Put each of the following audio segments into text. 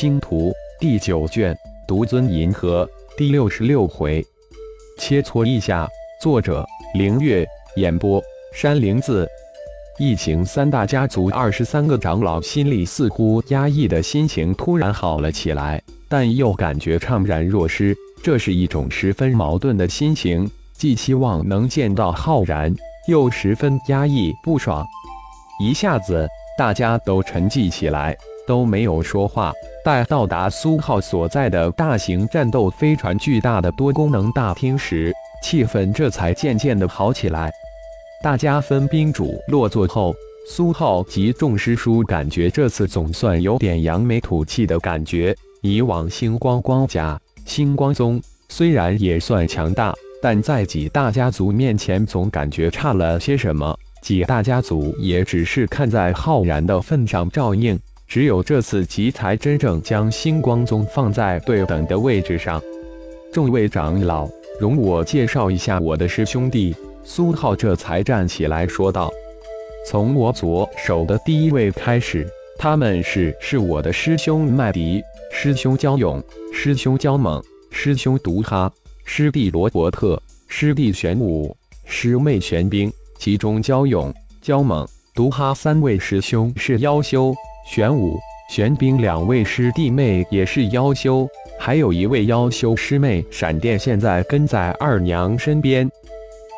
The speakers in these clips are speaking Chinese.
星图》第九卷，独尊银河第六十六回，切磋一下。作者：凌月，演播：山灵子。一行三大家族二十三个长老心里似乎压抑的心情突然好了起来，但又感觉怅然若失。这是一种十分矛盾的心情，既期望能见到浩然，又十分压抑不爽。一下子，大家都沉寂起来。都没有说话。待到达苏浩所在的大型战斗飞船巨大的多功能大厅时，气氛这才渐渐的好起来。大家分宾主落座后，苏浩及众师叔感觉这次总算有点扬眉吐气的感觉。以往星光光家、星光宗虽然也算强大，但在几大家族面前总感觉差了些什么。几大家族也只是看在浩然的份上照应。只有这次集才真正将星光宗放在对等的位置上。众位长老，容我介绍一下我的师兄弟。苏浩这才站起来说道：“从我左手的第一位开始，他们是是我的师兄麦迪、师兄焦勇、师兄焦猛、师兄毒哈、师弟罗伯特、师弟玄武、师妹玄冰。其中焦勇、焦猛、毒哈三位师兄是妖修。”玄武、玄冰两位师弟妹也是妖修，还有一位妖修师妹闪电，现在跟在二娘身边。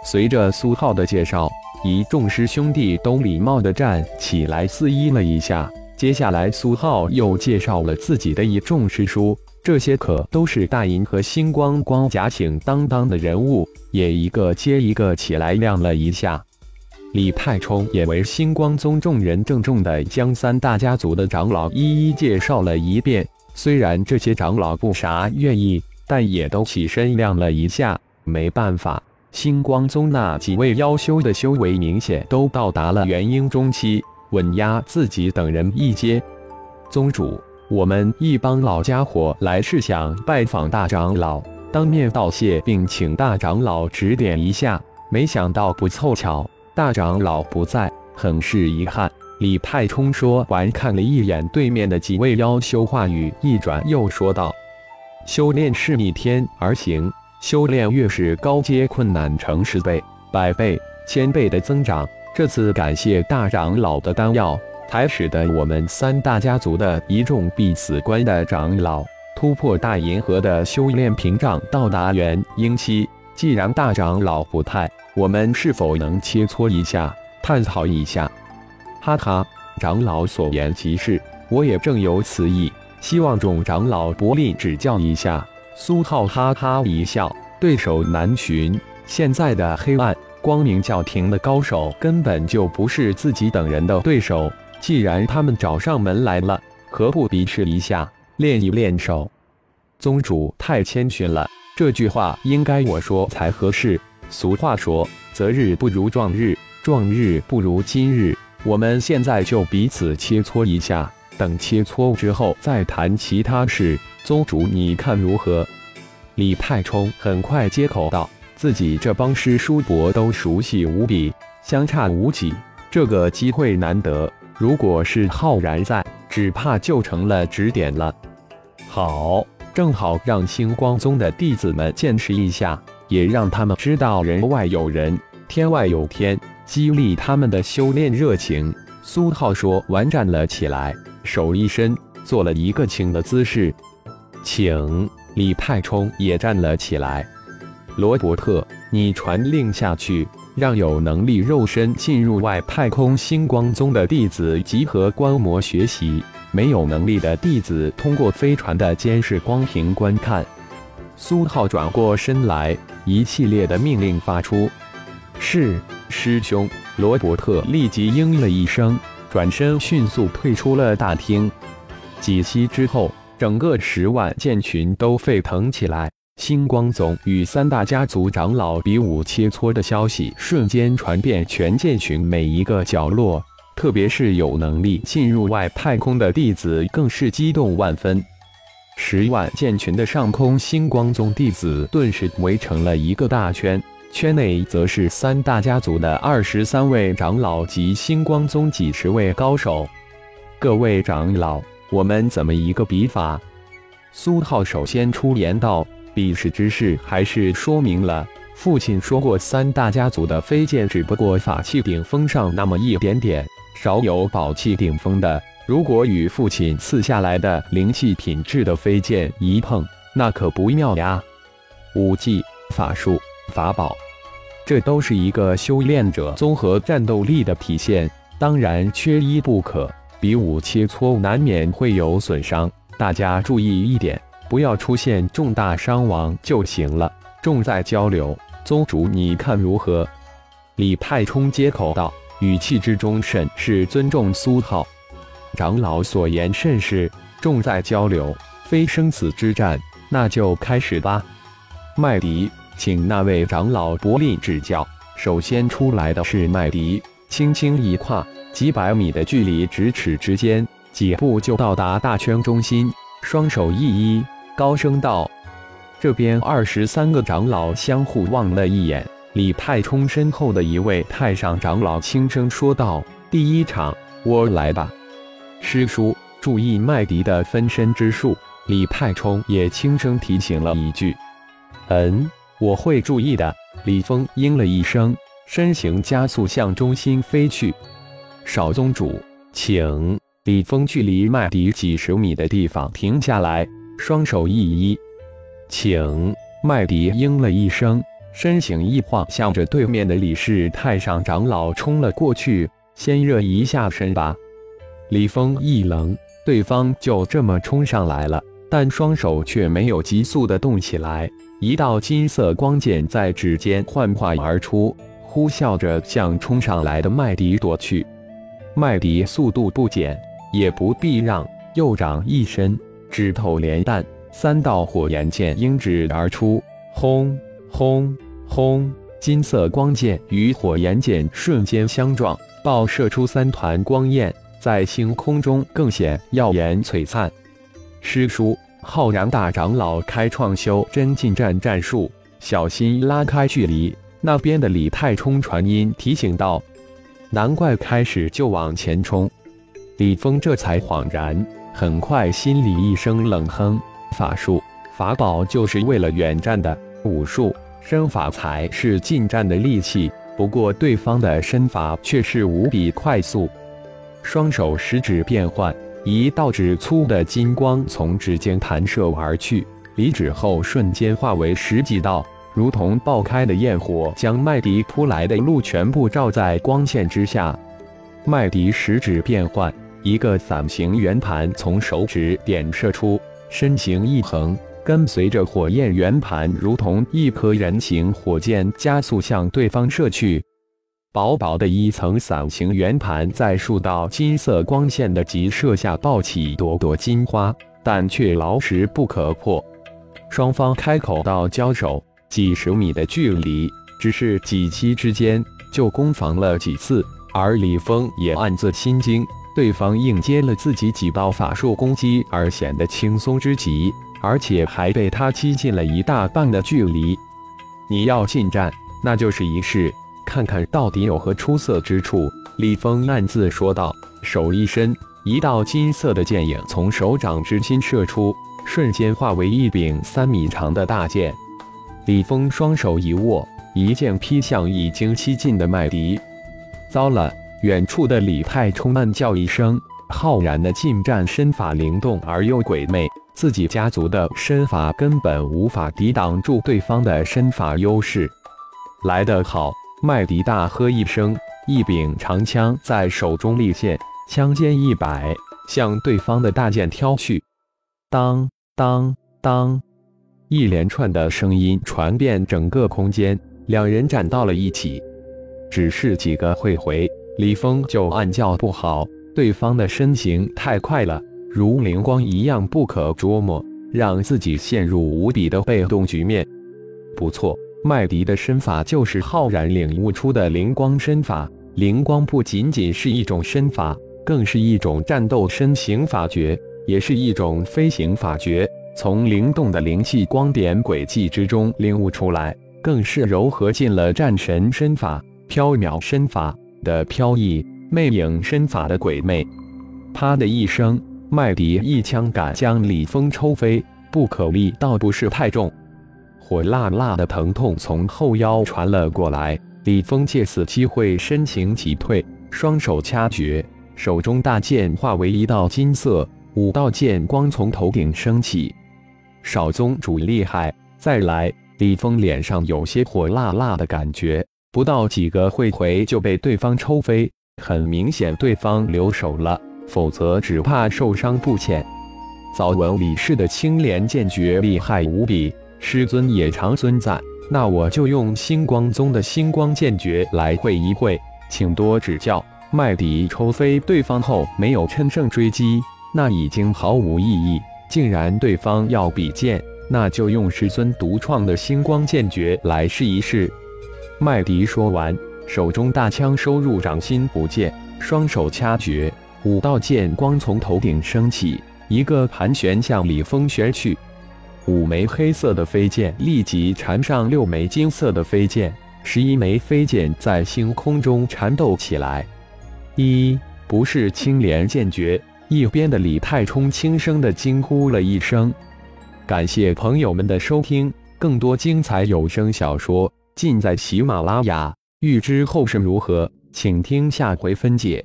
随着苏浩的介绍，一众师兄弟都礼貌地站起来四依了一下。接下来，苏浩又介绍了自己的一众师叔，这些可都是大银河星光光甲请当当的人物，也一个接一个起来亮了一下。李太冲也为星光宗众人郑重地将三大家族的长老一一介绍了一遍。虽然这些长老不啥愿意，但也都起身亮了一下。没办法，星光宗那几位妖修的修为明显都到达了元婴中期，稳压自己等人一阶。宗主，我们一帮老家伙来是想拜访大长老，当面道谢，并请大长老指点一下。没想到不凑巧。大长老不在，很是遗憾。李太冲说完，看了一眼对面的几位妖修，话语一转，又说道：“修炼是逆天而行，修炼越是高阶，困难成十倍、百倍、千倍的增长。这次感谢大长老的丹药，才使得我们三大家族的一众必死关的长老突破大银河的修炼屏障，到达元婴期。既然大长老不太……”我们是否能切磋一下，探讨一下？哈哈，长老所言极是，我也正有此意，希望众长老不吝指教一下。苏浩哈哈一笑，对手难寻，现在的黑暗光明教廷的高手根本就不是自己等人的对手。既然他们找上门来了，何不比试一下，练一练手？宗主太谦逊了，这句话应该我说才合适。俗话说：“择日不如撞日，撞日不如今日。”我们现在就彼此切磋一下，等切磋之后再谈其他事。宗主，你看如何？李太冲很快接口道：“自己这帮师叔伯都熟悉无比，相差无几，这个机会难得。如果是浩然在，只怕就成了指点了。”好，正好让星光宗的弟子们见识一下。也让他们知道人外有人，天外有天，激励他们的修炼热情。苏浩说完，站了起来，手一伸，做了一个请的姿势。请李太冲也站了起来。罗伯特，你传令下去，让有能力肉身进入外太空星光宗的弟子集合观摩学习，没有能力的弟子通过飞船的监视光屏观看。苏浩转过身来。一系列的命令发出，是师兄罗伯特立即应了一声，转身迅速退出了大厅。几息之后，整个十万剑群都沸腾起来。星光宗与三大家族长老比武切磋的消息瞬间传遍全剑群每一个角落，特别是有能力进入外太空的弟子，更是激动万分。十万剑群的上空，星光宗弟子顿时围成了一个大圈，圈内则是三大家族的二十三位长老及星光宗几十位高手。各位长老，我们怎么一个比法？苏浩首先出言道：“比试之事，还是说明了父亲说过，三大家族的飞剑只不过法器顶峰上那么一点点，少有宝器顶峰的。如果与父亲赐下来的灵气品质的飞剑一碰，那可不妙呀！武技、法术、法宝，这都是一个修炼者综合战斗力的体现，当然缺一不可。”比武切磋难免会有损伤，大家注意一点，不要出现重大伤亡就行了。重在交流，宗主你看如何？李太冲接口道，语气之中甚是尊重苏浩长老所言甚是，重在交流，非生死之战，那就开始吧。麦迪，请那位长老薄力指教。首先出来的是麦迪，轻轻一跨。几百米的距离，咫尺之间，几步就到达大圈中心，双手一一，高声道：“这边二十三个长老相互望了一眼，李太冲身后的一位太上长老轻声说道：‘第一场，我来吧。’师叔，注意麦迪的分身之术。”李太冲也轻声提醒了一句：“嗯，我会注意的。”李峰应了一声，身形加速向中心飞去。少宗主，请李峰距离麦迪几十米的地方停下来，双手一一，请麦迪应了一声，身形一晃，向着对面的李氏太上长老冲了过去。先热一下身吧。李峰一愣，对方就这么冲上来了，但双手却没有急速的动起来。一道金色光剑在指尖幻化而出，呼啸着向冲上来的麦迪躲去。麦迪速度不减，也不避让，右掌一伸，指头连弹，三道火焰剑应指而出，轰轰轰！金色光剑与火焰剑瞬间相撞，爆射出三团光焰，在星空中更显耀眼璀璨。师叔，浩然大长老开创修真近战战术，小心拉开距离。那边的李太冲传音提醒道。难怪开始就往前冲，李峰这才恍然，很快心里一声冷哼：法术、法宝就是为了远战的，武术、身法才是近战的利器。不过对方的身法却是无比快速，双手食指变换，一道指粗的金光从指尖弹射而去，离指后瞬间化为十几道。如同爆开的焰火，将麦迪扑来的路全部照在光线之下。麦迪食指变换，一个伞形圆盘从手指点射出，身形一横，跟随着火焰圆盘，如同一颗人形火箭，加速向对方射去。薄薄的一层伞形圆盘在数道金色光线的急射下爆起朵朵金花，但却牢实不可破。双方开口道交手。几十米的距离，只是几期之间就攻防了几次，而李峰也暗自心惊，对方应接了自己几道法术攻击而显得轻松之极，而且还被他击近了一大半的距离。你要近战，那就是一试，看看到底有何出色之处。李峰暗自说道，手一伸，一道金色的剑影从手掌之心射出，瞬间化为一柄三米长的大剑。李峰双手一握，一剑劈向已经西近的麦迪。糟了！远处的李太冲暗叫一声。浩然的近战身法灵动而又鬼魅，自己家族的身法根本无法抵挡住对方的身法优势。来得好！麦迪大喝一声，一柄长枪在手中立现，枪尖一摆，向对方的大剑挑去。当当当！一连串的声音传遍整个空间，两人站到了一起。只是几个会回，李峰就暗叫不好，对方的身形太快了，如灵光一样不可捉摸，让自己陷入无比的被动局面。不错，麦迪的身法就是浩然领悟出的灵光身法。灵光不仅仅是一种身法，更是一种战斗身形法诀，也是一种飞行法诀。从灵动的灵气光点轨迹之中领悟出来，更是柔合进了战神身法、飘渺身法的飘逸，魅影身法的鬼魅。啪的一声，麦迪一枪杆将李峰抽飞，不可力倒不是太重，火辣辣的疼痛从后腰传了过来。李峰借此机会身形急退，双手掐诀，手中大剑化为一道金色，五道剑光从头顶升起。少宗主厉害，再来！李峰脸上有些火辣辣的感觉，不到几个会回就被对方抽飞，很明显对方留手了。否则只怕受伤不浅。早闻李氏的青莲剑诀厉害无比，师尊也常尊赞。那我就用星光宗的星光剑诀来会一会，请多指教。麦迪抽飞对方后，没有趁胜追击，那已经毫无意义。竟然对方要比剑，那就用师尊独创的星光剑诀来试一试。麦迪说完，手中大枪收入掌心不见，双手掐诀。五道剑光从头顶升起，一个盘旋向李峰旋去。五枚黑色的飞剑立即缠上六枚金色的飞剑，十一枚飞剑在星空中缠斗起来。一不是青莲剑诀，一边的李太冲轻声的惊呼了一声。感谢朋友们的收听，更多精彩有声小说尽在喜马拉雅。欲知后事如何，请听下回分解。